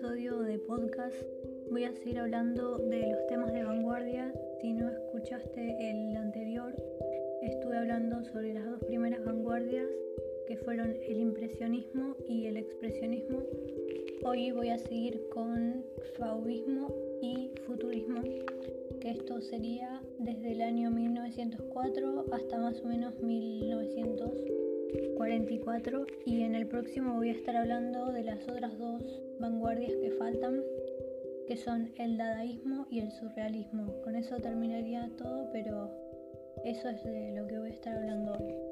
de podcast voy a seguir hablando de los temas de vanguardia. Si no escuchaste el anterior, estuve hablando sobre las dos primeras vanguardias que fueron el impresionismo y el expresionismo. Hoy voy a seguir con fauvismo y futurismo, que esto sería desde el año 1904 hasta más o menos 1944 y en el próximo voy a estar hablando de las otras dos vanguardias que faltan, que son el dadaísmo y el surrealismo. Con eso terminaría todo, pero eso es de lo que voy a estar hablando hoy.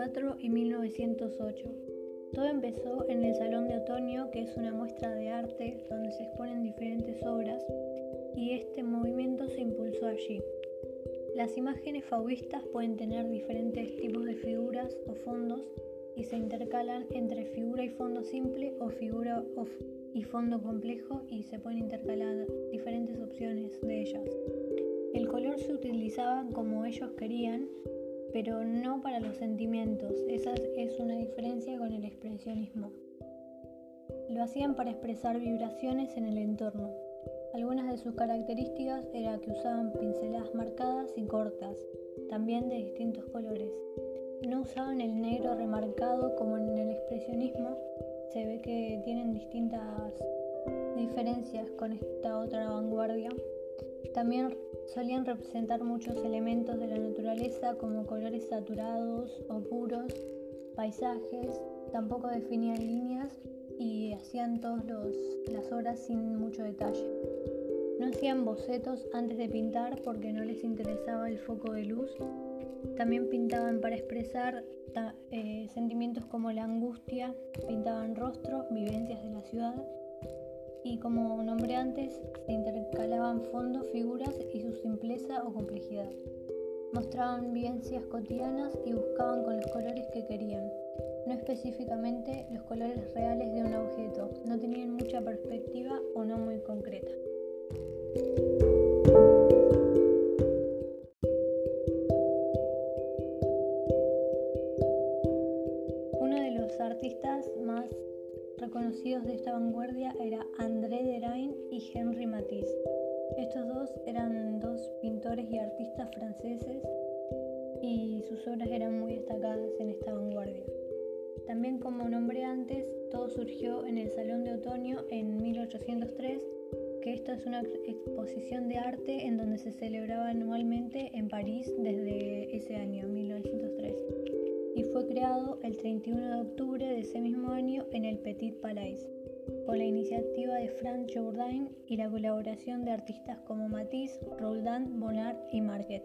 1904 y 1908. Todo empezó en el Salón de Otoño, que es una muestra de arte donde se exponen diferentes obras, y este movimiento se impulsó allí. Las imágenes fauvistas pueden tener diferentes tipos de figuras o fondos y se intercalan entre figura y fondo simple o figura y fondo complejo y se pueden intercalar diferentes opciones de ellas. El color se utilizaba como ellos querían, pero no para los sentimientos. Esa es una diferencia con el expresionismo. Lo hacían para expresar vibraciones en el entorno. Algunas de sus características era que usaban pinceladas marcadas y cortas, también de distintos colores. No usaban el negro remarcado como en el expresionismo. Se ve que tienen distintas diferencias con esta otra vanguardia. También solían representar muchos elementos de la naturaleza como colores saturados o puros, paisajes, tampoco definían líneas y hacían todas las obras sin mucho detalle. No hacían bocetos antes de pintar porque no les interesaba el foco de luz. También pintaban para expresar eh, sentimientos como la angustia, pintaban rostros, vivencias de la ciudad y como nombré antes, se intercalaban fondos, figuras y su simpleza o complejidad. Mostraban vivencias cotidianas y buscaban con los colores que querían, no específicamente los colores reales de un objeto, no tenían mucha perspectiva o no muy concreta. Uno de los artistas más reconocidos de esta vanguardia era André Derain y Henri Matisse. Estos dos eran dos pintores y artistas franceses y sus obras eran muy destacadas en esta vanguardia. También como nombré antes, todo surgió en el Salón de Otoño en 1803, que esta es una exposición de arte en donde se celebraba anualmente en París desde ese año, 1903 y fue creado el 31 de octubre de ese mismo año en el Petit Palais, con la iniciativa de Franz Jourdain y la colaboración de artistas como Matisse, Roldán, Bonnard y Marquet.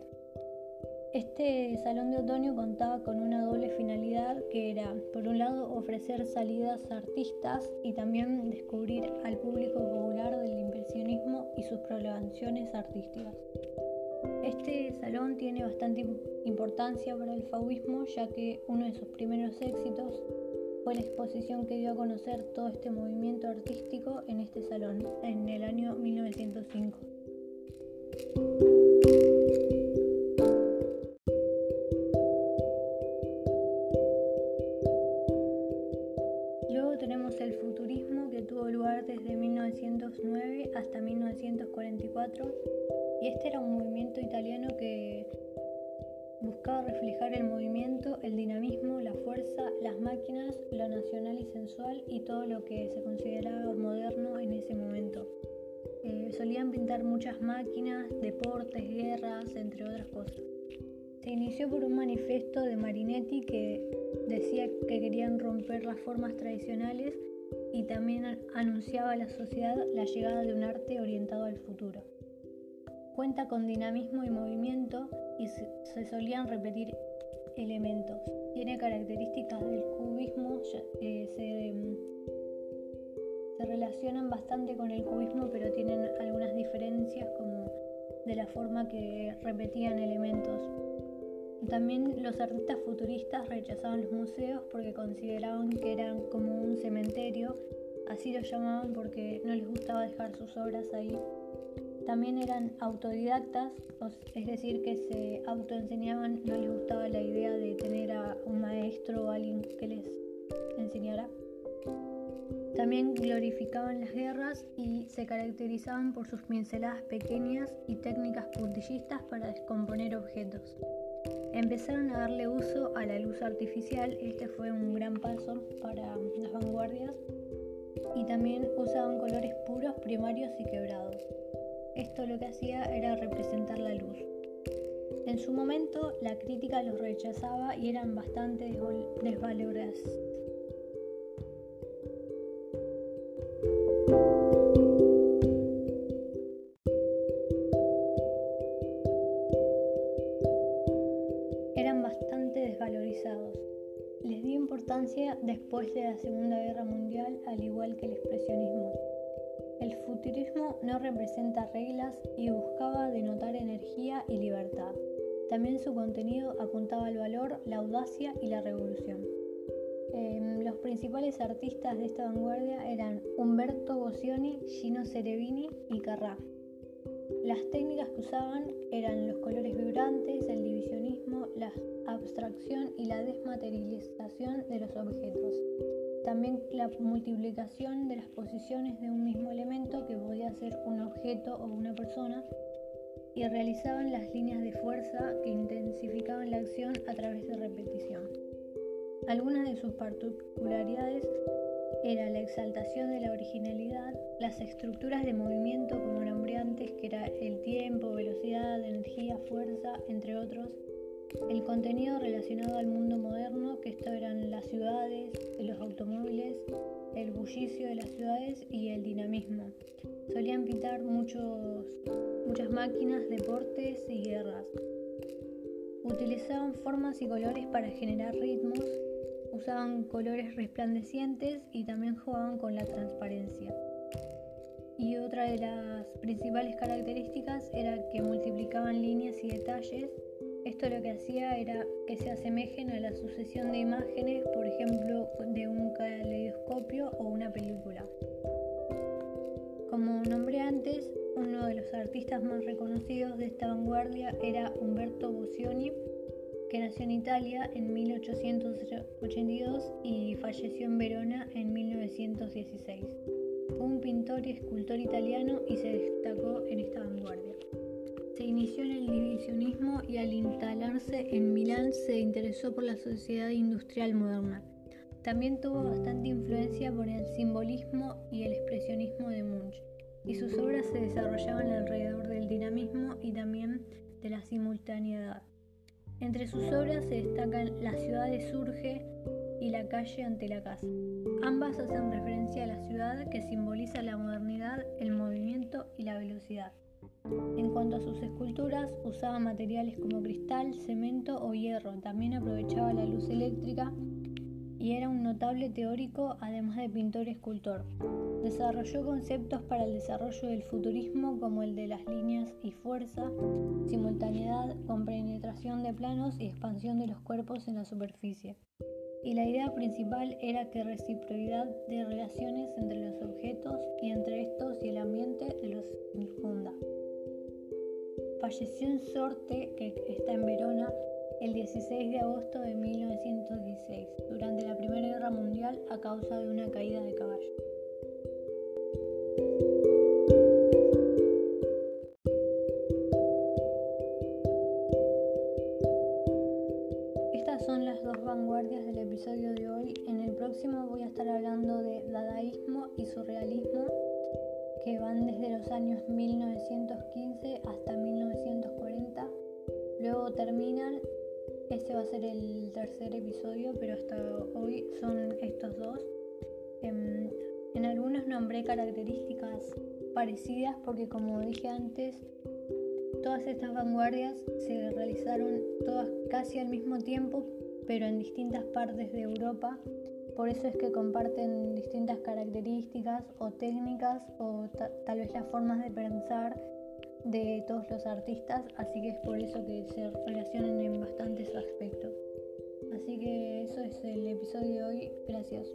Este salón de otoño contaba con una doble finalidad que era, por un lado, ofrecer salidas a artistas y también descubrir al público popular del impresionismo y sus prolongaciones artísticas. Este salón tiene bastante importancia para el fauvismo ya que uno de sus primeros éxitos fue la exposición que dio a conocer todo este movimiento artístico en este salón en el año 1905. Luego tenemos el futurismo que tuvo lugar desde 1909 hasta 1944 y este era un movimiento italiano que buscaba reflejar el movimiento, el dinamismo, la fuerza, las máquinas, lo nacional y sensual y todo lo que se consideraba moderno en ese momento. Eh, solían pintar muchas máquinas, deportes, guerras, entre otras cosas. Se inició por un manifiesto de Marinetti que decía que querían romper las formas tradicionales y también anunciaba a la sociedad la llegada de un arte orientado al futuro. Cuenta con dinamismo y movimiento y se, solían repetir elementos. Tiene características del cubismo, eh, se, se relacionan bastante con el cubismo, pero tienen algunas diferencias como de la forma que repetían elementos. También los artistas futuristas rechazaban los museos porque consideraban que eran como un cementerio, así lo llamaban porque no les gustaba dejar sus obras ahí. También eran autodidactas, es decir, que se autoenseñaban, no les gustaba la idea de tener a un maestro o alguien que les enseñara. También glorificaban las guerras y se caracterizaban por sus pinceladas pequeñas y técnicas puntillistas para descomponer objetos. Empezaron a darle uso a la luz artificial, este fue un gran paso para las vanguardias, y también usaban colores puros, primarios y quebrados. Esto lo que hacía era representar la luz. En su momento la crítica los rechazaba y eran bastante desvaloradas Les dio importancia después de la Segunda Guerra Mundial, al igual que el expresionismo. El futurismo no representa reglas y buscaba denotar energía y libertad. También su contenido apuntaba al valor, la audacia y la revolución. Em, los principales artistas de esta vanguardia eran Umberto Boccioni, Gino Cerevini y Carrà. Las técnicas que usaban eran los colores vibrantes, el divisionismo, la abstracción y la desmaterialización de los objetos. También la multiplicación de las posiciones de un mismo elemento que podía ser un objeto o una persona y realizaban las líneas de fuerza que intensificaban la acción a través de repetición. Algunas de sus particularidades era la exaltación de la originalidad, las estructuras de movimiento como nombré antes, que era el tiempo, velocidad, energía, fuerza, entre otros, el contenido relacionado al mundo moderno, que esto eran las ciudades, los automóviles, el bullicio de las ciudades y el dinamismo. Solían pintar muchos, muchas máquinas, deportes y guerras. Utilizaban formas y colores para generar ritmos, usaban colores resplandecientes y también jugaban con la transparencia. Y otra de las principales características era que multiplicaban líneas y detalles esto lo que hacía era que se asemejen a la sucesión de imágenes, por ejemplo, de un caleidoscopio o una película. Como nombré antes, uno de los artistas más reconocidos de esta vanguardia era Umberto Boccioni, que nació en Italia en 1882 y falleció en Verona en 1916. Fue un pintor y escultor italiano y se destacó en esta vanguardia. Inició en el divisionismo y al instalarse en Milán se interesó por la sociedad industrial moderna. También tuvo bastante influencia por el simbolismo y el expresionismo de Munch, y sus obras se desarrollaban alrededor del dinamismo y también de la simultaneidad. Entre sus obras se destacan La ciudad de Surge y La calle ante la casa. Ambas hacen referencia a la ciudad que simboliza la modernidad, el movimiento y la velocidad. En cuanto a sus esculturas, usaba materiales como cristal, cemento o hierro. También aprovechaba la luz eléctrica y era un notable teórico, además de pintor y escultor. Desarrolló conceptos para el desarrollo del futurismo como el de las líneas y fuerza, simultaneidad, compenetración de planos y expansión de los cuerpos en la superficie. Y la idea principal era que reciprocidad de relaciones entre los objetos y entre estos y el ambiente los infunda. Falleció en Sorte, que está en Verona, el 16 de agosto de 1916, durante la Primera Guerra Mundial a causa de una caída de caballo. Estas son las dos vanguardias del episodio de hoy. En el próximo voy a estar hablando de dadaísmo y surrealismo que van desde los años 1915 hasta 1940. Luego terminan, este va a ser el tercer episodio, pero hasta hoy son estos dos. En, em, en algunos nombré características parecidas porque como dije antes, todas estas vanguardias se realizaron todas casi al mismo tiempo, pero en distintas partes de Europa por eso es que comparten distintas características o técnicas o tal vez las formas de pensar de todos los artistas, así que es por eso que se relacionan en bastantes aspectos. Así que eso es el episodio de hoy. Gracias.